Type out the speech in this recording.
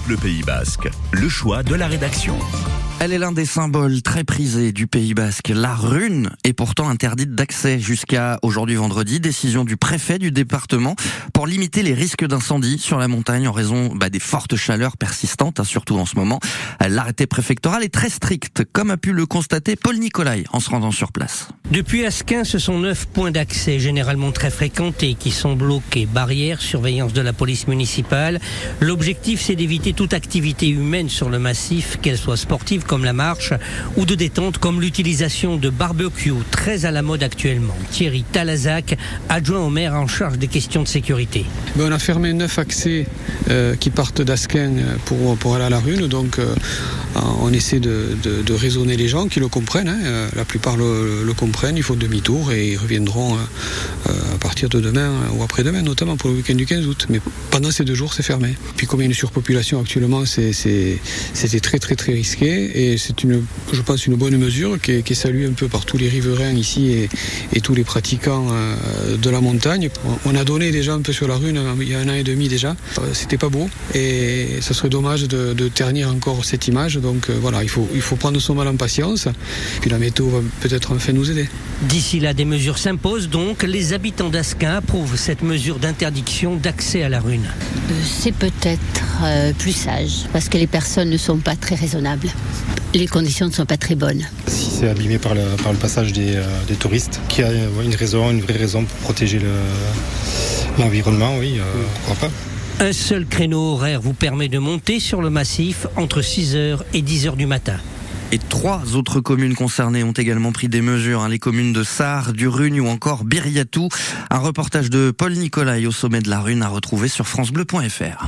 France Bleu Pays Basque, le choix de la rédaction. Elle est l'un des symboles très prisés du Pays Basque. La rune est pourtant interdite d'accès jusqu'à aujourd'hui vendredi. Décision du préfet du département pour limiter les risques d'incendie sur la montagne en raison bah, des fortes chaleurs persistantes, hein, surtout en ce moment. L'arrêté préfectoral est très strict, comme a pu le constater Paul Nicolai en se rendant sur place. Depuis Asquin, ce sont neuf points d'accès généralement très fréquentés qui sont bloqués. Barrières, surveillance de la police municipale. L'objectif, c'est d'éviter toute activité humaine sur le massif, qu'elle soit sportive comme la marche ou de détente comme l'utilisation de barbecue, très à la mode actuellement. Thierry Talazac, adjoint au maire en charge des questions de sécurité. Ben, on a fermé neuf accès euh, qui partent d'Asquin pour, pour aller à la Rune, donc euh, on essaie de, raisonner les gens qui le comprennent. Hein. Euh, la plupart le, comprennent, ils font demi-tour et ils reviendront euh, à partir de demain ou après-demain, notamment pour le week-end du 15 août. Mais pendant ces deux jours, c'est fermé. Puis comme il y a une surpopulation actuellement, c'était très très très risqué et c'est une, je pense, une bonne mesure qui est, qui est, saluée un peu par tous les riverains ici et, et tous les pratiquants euh, de la montagne. On a donné déjà un peu sur la rue il y a un an et demi déjà. Euh, c'était pas beau et ça serait dommage de, de ternir encore cette image. Donc euh, voilà, il faut, il faut prendre son mal en patience. Puis la météo va peut-être enfin nous aider. D'ici là, des mesures s'imposent donc. Les habitants d'Asquin approuvent cette mesure d'interdiction d'accès à la rune. C'est peut-être euh, plus sage parce que les personnes ne sont pas très raisonnables les conditions ne sont pas très bonnes. Si c'est abîmé par le, par le passage des, euh, des, touristes, qui a une raison, une vraie raison pour protéger l'environnement, oui, euh, pourquoi pas. Un seul créneau horaire vous permet de monter sur le massif entre 6h et 10h du matin. Et trois autres communes concernées ont également pris des mesures. Hein. Les communes de Sarre, du Rune ou encore Biriatou. Un reportage de Paul Nicolai au sommet de la Rune à retrouver sur francebleu.fr.